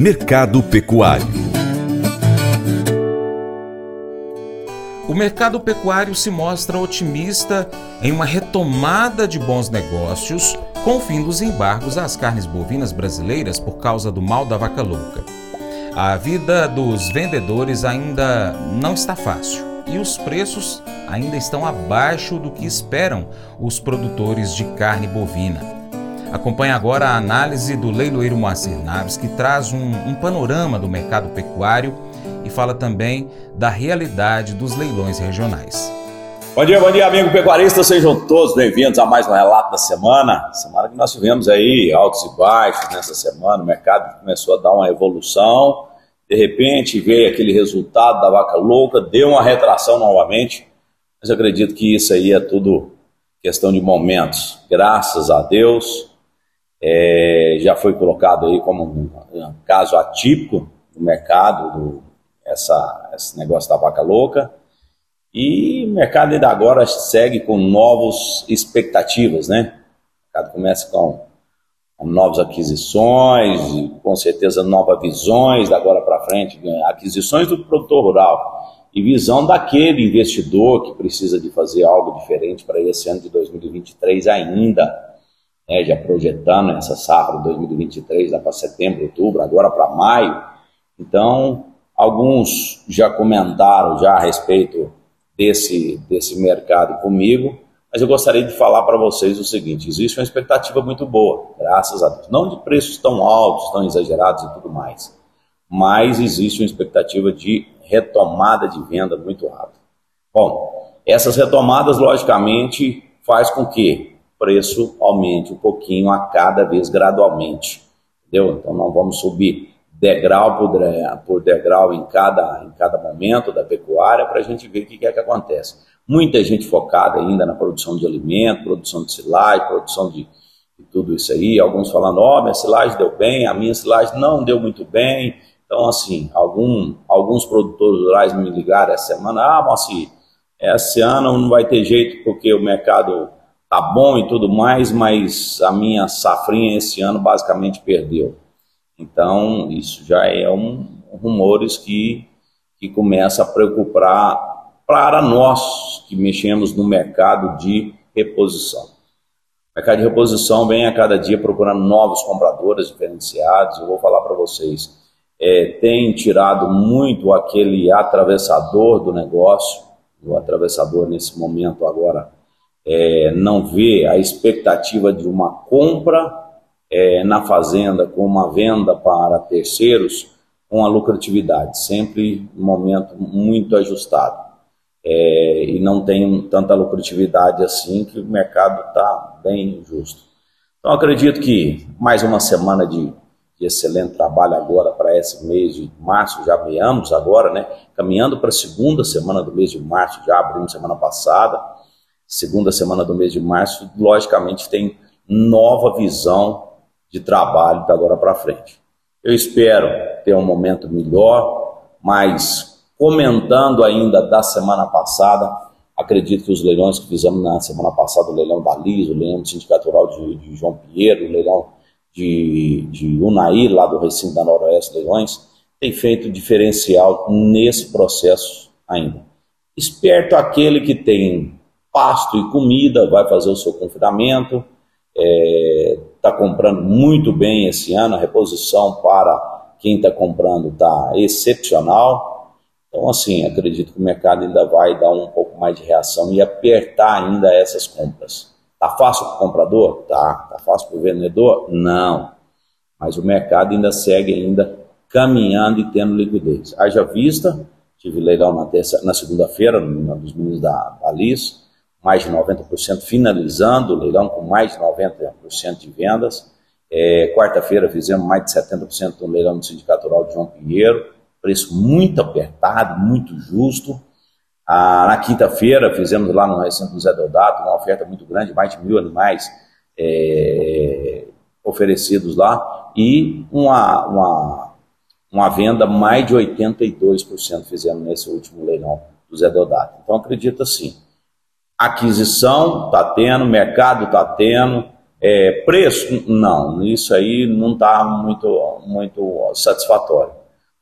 Mercado Pecuário O mercado pecuário se mostra otimista em uma retomada de bons negócios com o fim dos embargos às carnes bovinas brasileiras por causa do mal da vaca louca. A vida dos vendedores ainda não está fácil e os preços ainda estão abaixo do que esperam os produtores de carne bovina. Acompanhe agora a análise do leiloeiro Moacir Naves, que traz um, um panorama do mercado pecuário e fala também da realidade dos leilões regionais. Bom dia, bom dia, amigo pecuarista. Sejam todos bem-vindos a mais um relato da semana. Semana que nós tivemos aí altos e baixos nessa semana. O mercado começou a dar uma evolução. De repente veio aquele resultado da vaca louca, deu uma retração novamente. Mas eu acredito que isso aí é tudo questão de momentos. Graças a Deus, é, já foi colocado aí como um, um caso atípico no mercado, do, essa, esse negócio da vaca louca. E o mercado ainda agora segue com novas expectativas, né? O mercado começa com, com novas aquisições, com certeza novas visões da agora para frente, né? aquisições do produtor rural e visão daquele investidor que precisa de fazer algo diferente para esse ano de 2023 ainda, né? já projetando essa safra de 2023 lá para setembro, outubro, agora para maio. Então, alguns já comentaram já a respeito desse, desse mercado comigo, mas eu gostaria de falar para vocês o seguinte: existe uma expectativa muito boa, graças a Deus. Não de preços tão altos, tão exagerados e tudo mais, mas existe uma expectativa de retomada de venda muito rápida. Bom, essas retomadas, logicamente, faz com que preço aumente um pouquinho a cada vez gradualmente, entendeu? Então não vamos subir degrau por degrau em cada, em cada momento da pecuária para a gente ver o que é que acontece. Muita gente focada ainda na produção de alimento, produção de silagem, produção de, de tudo isso aí. Alguns falando, ó, oh, minha silagem deu bem, a minha silagem não deu muito bem. Então, assim, algum, alguns produtores rurais me ligaram essa semana, ah, Moacir, esse ano não vai ter jeito porque o mercado tá bom e tudo mais, mas a minha safrinha esse ano basicamente perdeu. Então, isso já é um rumores que, que começa a preocupar para nós que mexemos no mercado de reposição. O mercado de reposição vem a cada dia procurando novos compradores diferenciados. Eu vou falar para vocês, é, tem tirado muito aquele atravessador do negócio. O atravessador, nesse momento agora, é, não vê a expectativa de uma compra é, na fazenda com uma venda para terceiros com a lucratividade, sempre um momento muito ajustado. É, e não tem tanta lucratividade assim que o mercado está bem justo. Então acredito que mais uma semana de, de excelente trabalho agora para esse mês de março, já meamos agora, né? Caminhando para a segunda semana do mês de março, já abrimos semana passada, segunda semana do mês de março, logicamente tem nova visão de trabalho da agora para frente. Eu espero ter um momento melhor, mas comentando ainda da semana passada, acredito que os leilões que fizemos na semana passada, o leilão da Liz, o leilão Rural de, de João Pinheiro, o leilão de, de Unaí, lá do recinto da Noroeste Leilões, tem feito diferencial nesse processo ainda. Esperto aquele que tem pasto e comida, vai fazer o seu confinamento, é, está comprando muito bem esse ano, a reposição para quem está comprando está excepcional. Então, assim, acredito que o mercado ainda vai dar um pouco mais de reação e apertar ainda essas compras. Tá fácil para o comprador? Tá. Tá fácil para o vendedor? Não. Mas o mercado ainda segue ainda caminhando e tendo liquidez. Haja vista, tive leilão na, na segunda-feira, dos meninos da, da Liz, mais de 90% finalizando o leilão com mais de 90% de vendas. É, Quarta-feira fizemos mais de 70% do leilão do Sindicato Rural de João Pinheiro, preço muito apertado, muito justo. Ah, na quinta-feira fizemos lá no recinto do Zé Deodato uma oferta muito grande, mais de mil animais é, oferecidos lá e uma, uma, uma venda mais de 82% fizemos nesse último leilão do Zé Deodato. Então acredito assim, aquisição está tendo, mercado está tendo, É, preço, não, isso aí não está muito, muito satisfatório.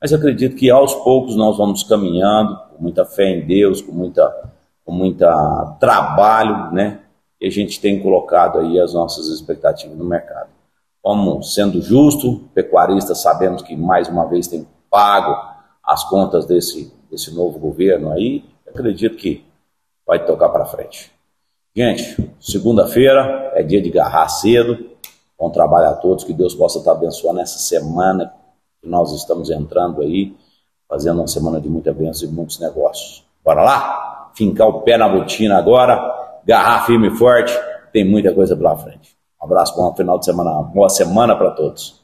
Mas acredito que aos poucos nós vamos caminhando, com muita fé em Deus, com muita, com muita trabalho, né? E a gente tem colocado aí as nossas expectativas no mercado. Como sendo justo, pecuarista, sabemos que mais uma vez tem pago as contas desse, desse novo governo aí. Acredito que vai tocar para frente. Gente, segunda-feira é dia de garrar cedo. Bom trabalho a todos, que Deus possa estar abençoando essa semana que nós estamos entrando aí, fazendo uma semana de muita bênção e muitos negócios. Bora lá? Fincar o pé na botina agora, garrar firme e forte, tem muita coisa pela frente. Um abraço, bom final de semana, boa semana para todos.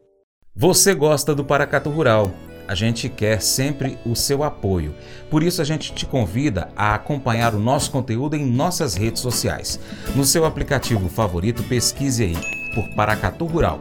Você gosta do Paracatu Rural? A gente quer sempre o seu apoio. Por isso a gente te convida a acompanhar o nosso conteúdo em nossas redes sociais. No seu aplicativo favorito, pesquise aí por Paracatu Rural.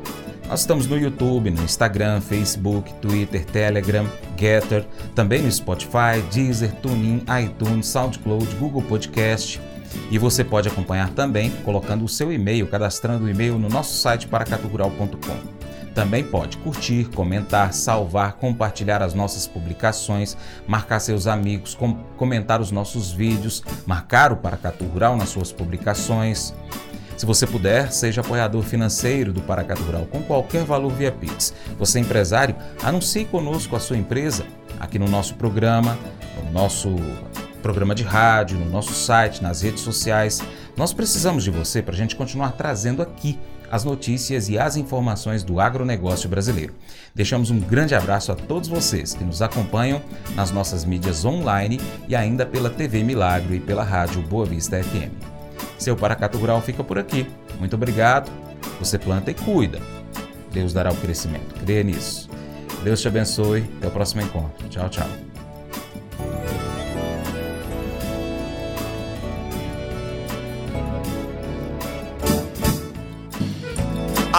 Nós estamos no YouTube, no Instagram, Facebook, Twitter, Telegram, Getter, também no Spotify, Deezer, TuneIn, iTunes, SoundCloud, Google Podcast. E você pode acompanhar também colocando o seu e-mail, cadastrando o e-mail no nosso site paracatugural.com. Também pode curtir, comentar, salvar, compartilhar as nossas publicações, marcar seus amigos, com comentar os nossos vídeos, marcar o Paracatu Rural nas suas publicações. Se você puder, seja apoiador financeiro do Paracatu Rural com qualquer valor via Pix. Você é empresário, anuncie conosco a sua empresa aqui no nosso programa, no nosso programa de rádio, no nosso site, nas redes sociais. Nós precisamos de você para a gente continuar trazendo aqui as notícias e as informações do agronegócio brasileiro. Deixamos um grande abraço a todos vocês que nos acompanham nas nossas mídias online e ainda pela TV Milagro e pela rádio Boa Vista FM. Seu Paracato Rural fica por aqui. Muito obrigado. Você planta e cuida. Deus dará o crescimento. Creia nisso. Deus te abençoe. Até o próximo encontro. Tchau, tchau.